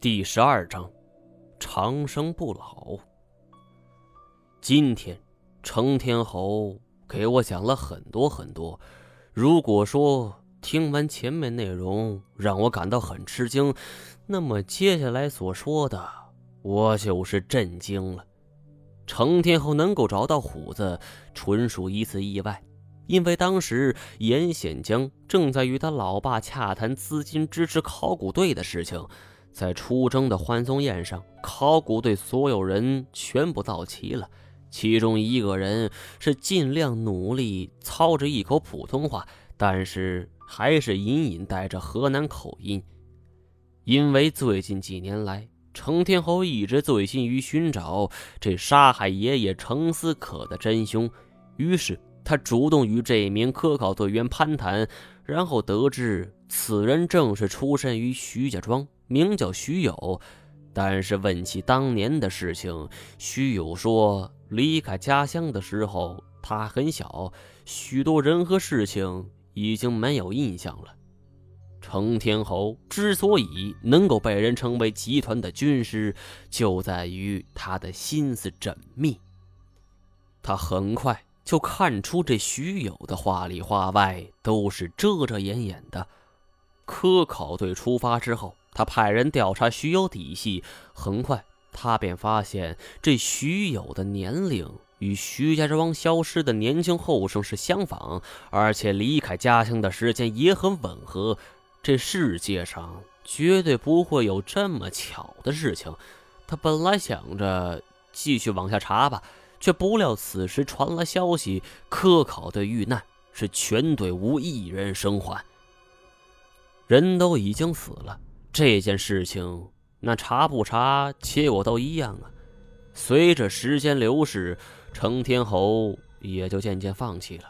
第十二章，长生不老。今天，成天侯给我讲了很多很多。如果说听完前面内容让我感到很吃惊，那么接下来所说的，我就是震惊了。成天侯能够找到虎子，纯属一次意外，因为当时严显江正在与他老爸洽谈资金支持考古队的事情。在出征的欢送宴上，考古队所有人全部到齐了。其中一个人是尽量努力操着一口普通话，但是还是隐隐带着河南口音。因为最近几年来，程天侯一直醉心于寻找这杀害爷爷程思可的真凶，于是他主动与这名科考队员攀谈，然后得知此人正是出身于徐家庄。名叫徐友，但是问起当年的事情，徐友说离开家乡的时候他很小，许多人和事情已经没有印象了。程天侯之所以能够被人称为集团的军师，就在于他的心思缜密。他很快就看出这徐友的话里话外都是遮遮掩掩的。科考队出发之后。他派人调查徐友底细，很快他便发现这徐友的年龄与徐家庄消失的年轻后生是相仿，而且离开家乡的时间也很吻合。这世界上绝对不会有这么巧的事情。他本来想着继续往下查吧，却不料此时传来消息，科考队遇难，是全队无一人生还，人都已经死了。这件事情，那查不查结果都一样啊。随着时间流逝，程天侯也就渐渐放弃了。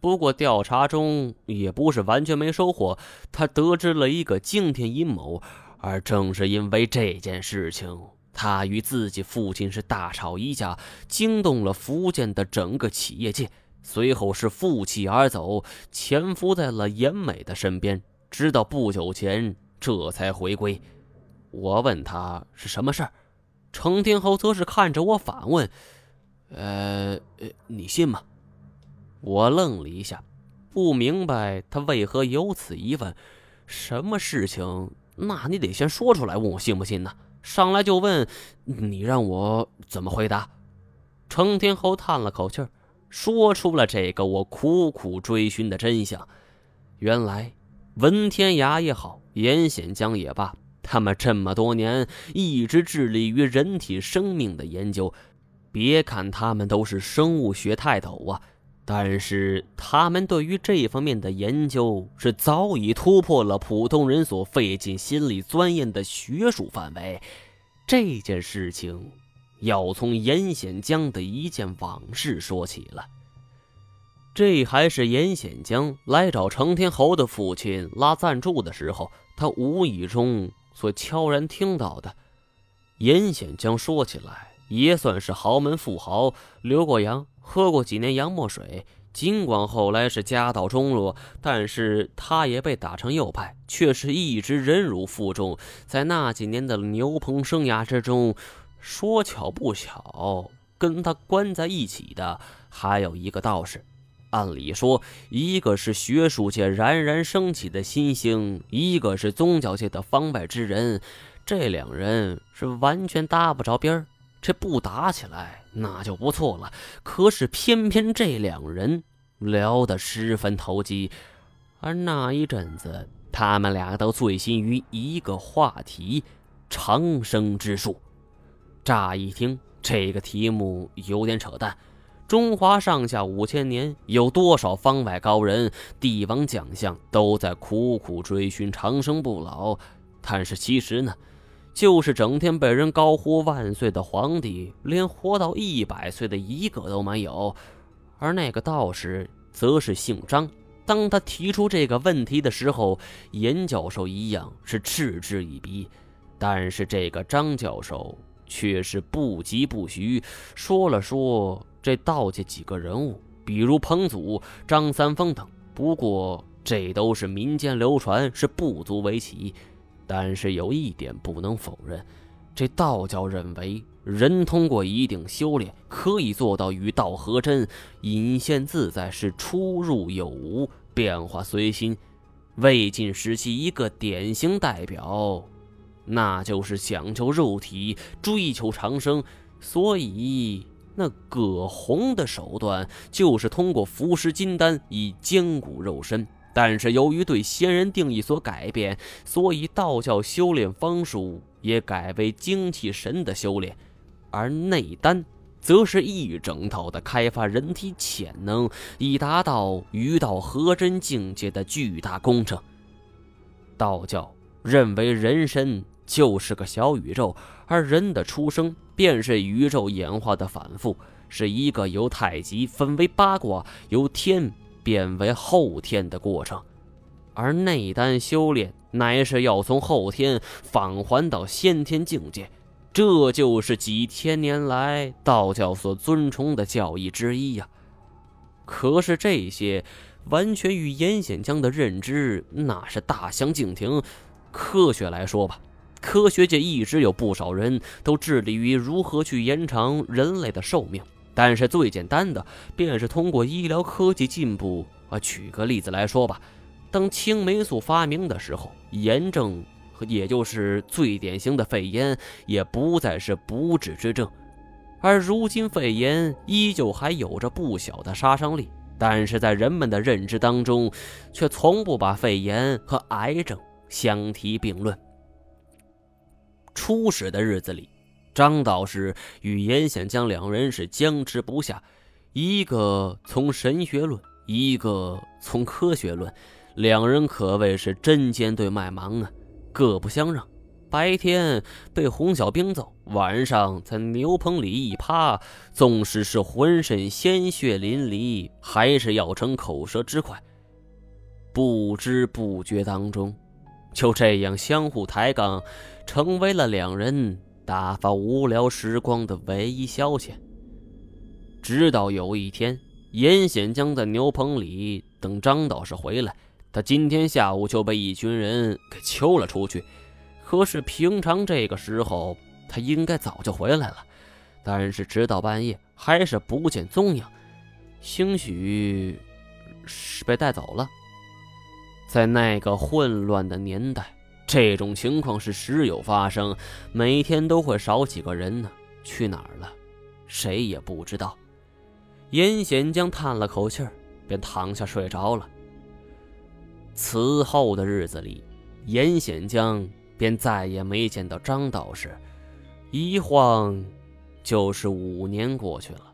不过调查中也不是完全没收获，他得知了一个惊天阴谋。而正是因为这件事情，他与自己父亲是大吵一架，惊动了福建的整个企业界。随后是负气而走，潜伏在了严美的身边，直到不久前。这才回归。我问他是什么事儿，程天侯则是看着我反问：“呃，你信吗？”我愣了一下，不明白他为何有此疑问。什么事情？那你得先说出来，问我信不信呢？上来就问，你让我怎么回答？程天侯叹了口气，说出了这个我苦苦追寻的真相。原来，文天涯也好。严显江也罢，他们这么多年一直致力于人体生命的研究。别看他们都是生物学泰斗啊，但是他们对于这方面的研究是早已突破了普通人所费尽心力钻研的学术范围。这件事情要从严显江的一件往事说起了。这还是严显江来找程天侯的父亲拉赞助的时候。他无意中所悄然听到的，严显江说起来也算是豪门富豪，留过洋，喝过几年洋墨水。尽管后来是家道中落，但是他也被打成右派，却是一直忍辱负重。在那几年的牛棚生涯之中，说巧不巧，跟他关在一起的还有一个道士。按理说，一个是学术界冉冉升起的新星，一个是宗教界的方外之人，这两人是完全搭不着边儿。这不打起来那就不错了，可是偏偏这两人聊得十分投机，而那一阵子，他们俩都醉心于一个话题——长生之术。乍一听，这个题目有点扯淡。中华上下五千年，有多少方外高人、帝王将相都在苦苦追寻长生不老？但是其实呢，就是整天被人高呼万岁的皇帝，连活到一百岁的一个都没有。而那个道士则是姓张。当他提出这个问题的时候，严教授一样是嗤之以鼻。但是这个张教授却是不疾不徐，说了说。这道家几个人物，比如彭祖、张三丰等，不过这都是民间流传，是不足为奇。但是有一点不能否认，这道教认为人通过一定修炼可以做到与道合真，隐现自在，是出入有无，变化随心。魏晋时期一个典型代表，那就是讲究肉体，追求长生，所以那葛洪的手段就是通过服食金丹以坚固肉身。但是由于对仙人定义所改变，所以道教修炼方术也改为精气神的修炼，而内丹则是一整套的开发人体潜能，以达到与道合真境界的巨大工程。道教认为人身就是个小宇宙，而人的出生便是宇宙演化的反复，是一个由太极分为八卦，由天。变为后天的过程，而内丹修炼乃是要从后天返还到先天境界，这就是几千年来道教所尊崇的教义之一呀。可是这些完全与严显江的认知那是大相径庭。科学来说吧，科学界一直有不少人都致力于如何去延长人类的寿命。但是最简单的，便是通过医疗科技进步啊。举个例子来说吧，当青霉素发明的时候，炎症，也就是最典型的肺炎，也不再是不治之症。而如今肺炎依旧还有着不小的杀伤力，但是在人们的认知当中，却从不把肺炎和癌症相提并论。初始的日子里。张道士与严显江两人是僵持不下，一个从神学论，一个从科学论，两人可谓是针尖对麦芒啊，各不相让。白天被洪小兵揍，晚上在牛棚里一趴，纵使是浑身鲜血淋漓，还是要逞口舌之快。不知不觉当中，就这样相互抬杠，成为了两人。打发无聊时光的唯一消遣。直到有一天，严显江在牛棚里等张道士回来，他今天下午就被一群人给揪了出去。可是平常这个时候，他应该早就回来了，但是直到半夜还是不见踪影，兴许是被带走了。在那个混乱的年代。这种情况是时有发生，每天都会少几个人呢。去哪儿了？谁也不知道。严显江叹了口气，便躺下睡着了。此后的日子里，严显江便再也没见到张道士。一晃，就是五年过去了。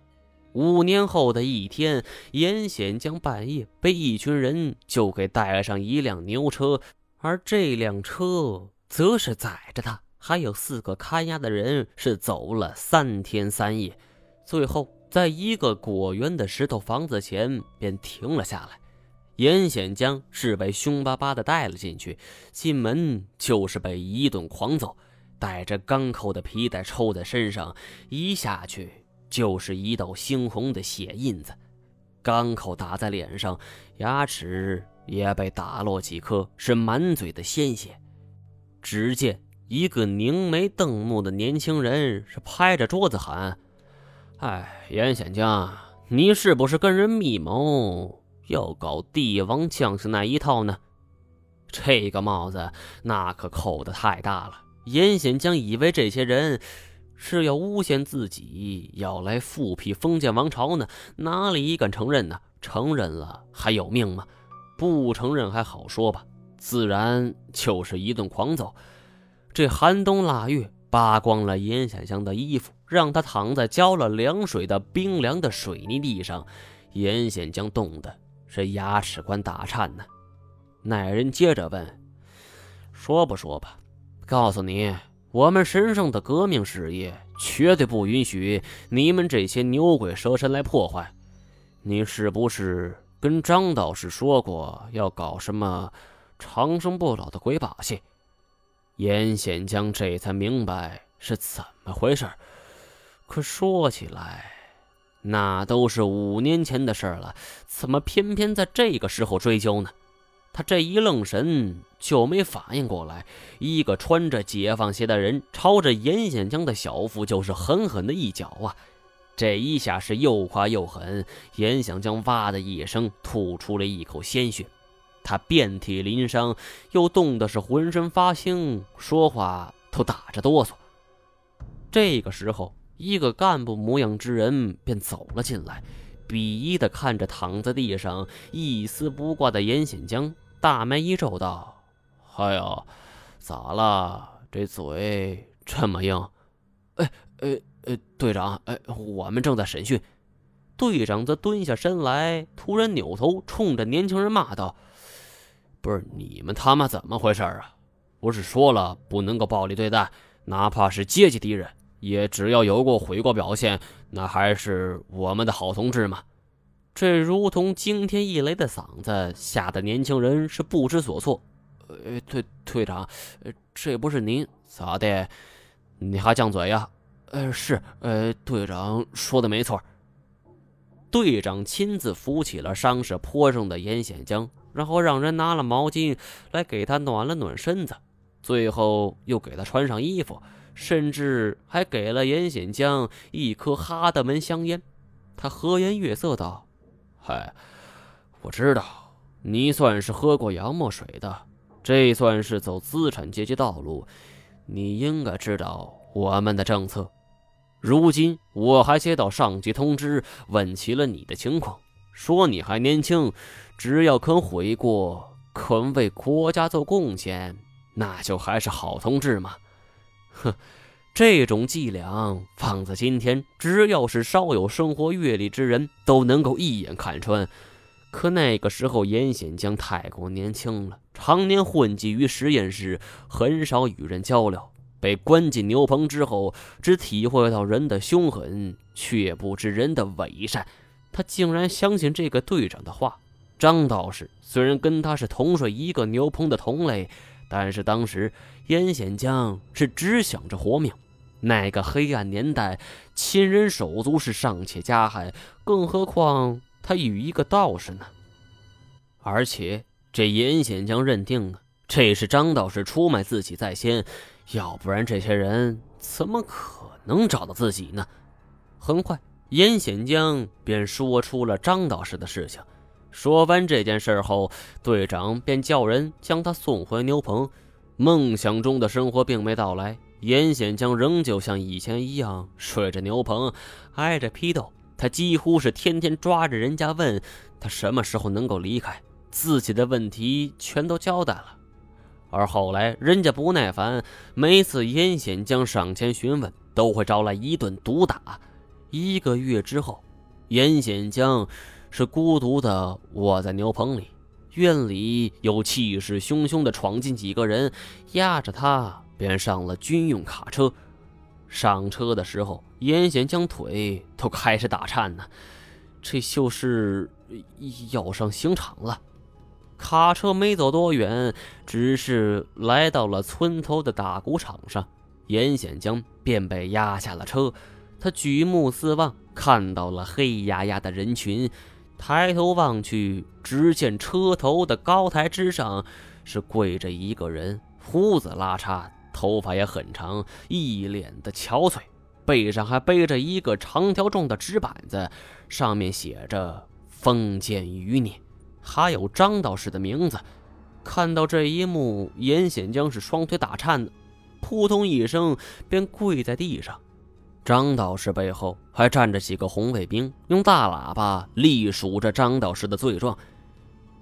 五年后的一天，严显江半夜被一群人就给带上一辆牛车。而这辆车则是载着他，还有四个看押的人，是走了三天三夜，最后在一个果园的石头房子前便停了下来。严显江是被凶巴巴的带了进去，进门就是被一顿狂揍，带着钢扣的皮带抽在身上，一下去就是一道猩红的血印子，钢口打在脸上，牙齿。也被打落几颗，是满嘴的鲜血。只见一个凝眉瞪目的年轻人是拍着桌子喊：“哎，严显江，你是不是跟人密谋，要搞帝王将士那一套呢？”这个帽子那可扣的太大了。严显江以为这些人是要诬陷自己，要来复辟封建王朝呢，哪里敢承认呢？承认了还有命吗？不承认还好说吧，自然就是一顿狂揍。这寒冬腊月，扒光了严显江的衣服，让他躺在浇了凉水的冰凉的水泥地上。严显江冻得是牙齿关打颤呢。那人接着问：“说不说吧？告诉你，我们神圣的革命事业绝对不允许你们这些牛鬼蛇神来破坏。你是不是？”跟张道士说过要搞什么长生不老的鬼把戏，严显江这才明白是怎么回事。可说起来，那都是五年前的事了，怎么偏偏在这个时候追究呢？他这一愣神，就没反应过来，一个穿着解放鞋的人朝着严显江的小腹就是狠狠的一脚啊！这一下是又快又狠，严显江哇的一声吐出了一口鲜血，他遍体鳞伤，又冻得是浑身发青，说话都打着哆嗦。这个时候，一个干部模样之人便走了进来，鄙夷的看着躺在地上一丝不挂的严显江。大眉一皱，道：“哎呦，咋了？这嘴这么硬？”“哎，呃，呃，队长，哎，我们正在审讯。”队长则蹲下身来，突然扭头冲着年轻人骂道：“不是你们他妈怎么回事啊？不是说了不能够暴力对待，哪怕是阶级敌人，也只要有过悔过表现，那还是我们的好同志嘛？”这如同惊天一雷的嗓子，吓得年轻人是不知所措。呃，队队长，这不是您咋的？你还犟嘴呀？呃，是，呃，队长说的没错。队长亲自扶起了伤势颇重的严显江，然后让人拿了毛巾来给他暖了暖身子，最后又给他穿上衣服，甚至还给了严显江一颗哈德门香烟。他和颜悦色道。嗨，我知道你算是喝过洋墨水的，这算是走资产阶级道路，你应该知道我们的政策。如今我还接到上级通知，问起了你的情况，说你还年轻，只要肯悔过，肯为国家做贡献，那就还是好同志嘛。哼。这种伎俩放在今天，只要是稍有生活阅历之人都能够一眼看穿。可那个时候，严显江太过年轻了，常年混迹于实验室，很少与人交流。被关进牛棚之后，只体会到人的凶狠，却不知人的伪善。他竟然相信这个队长的话。张道士虽然跟他是同睡一个牛棚的同类，但是当时严显江是只想着活命。那个黑暗年代，亲人手足是尚且加害，更何况他与一个道士呢？而且这严显江认定啊，这是张道士出卖自己在先，要不然这些人怎么可能找到自己呢？很快，严显江便说出了张道士的事情。说完这件事后，队长便叫人将他送回牛棚。梦想中的生活并没到来。严显江仍旧像以前一样睡着牛棚，挨着批斗。他几乎是天天抓着人家问他什么时候能够离开，自己的问题全都交代了。而后来人家不耐烦，每次严显江上前询问，都会招来一顿毒打。一个月之后，严显江是孤独的卧在牛棚里，院里有气势汹汹的闯进几个人，压着他。便上了军用卡车，上车的时候，严显江腿都开始打颤呢，这就是要上刑场了。卡车没走多远，只是来到了村头的大谷场上，严显江便被压下了车。他举目四望，看到了黑压压的人群，抬头望去，只见车头的高台之上是跪着一个人，胡子拉碴。头发也很长，一脸的憔悴，背上还背着一个长条状的纸板子，上面写着“封建余孽”，还有张道士的名字。看到这一幕，严显江是双腿打颤的，扑通一声便跪在地上。张道士背后还站着几个红卫兵，用大喇叭隶数着张道士的罪状。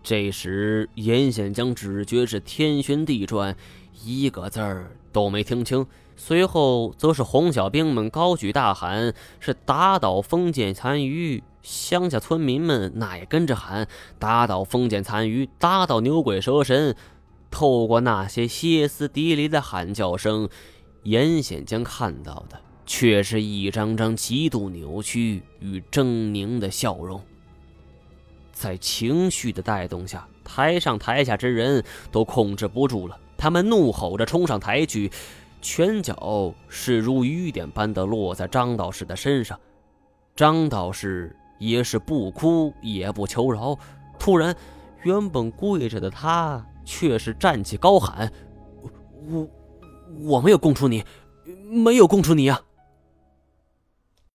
这时，严显江只觉是天旋地转，一个字儿。都没听清，随后则是红小兵们高举大喊：“是打倒封建残余！”乡下村民们那也跟着喊：“打倒封建残余！打倒牛鬼蛇神！”透过那些歇斯底里的喊叫声，严显江看到的却是一张张极度扭曲与狰狞的笑容。在情绪的带动下，台上台下之人都控制不住了。他们怒吼着冲上台去，拳脚是如雨点般的落在张道士的身上。张道士也是不哭也不求饶。突然，原本跪着的他却是站起高喊：“我我没有供出你，没有供出你啊！”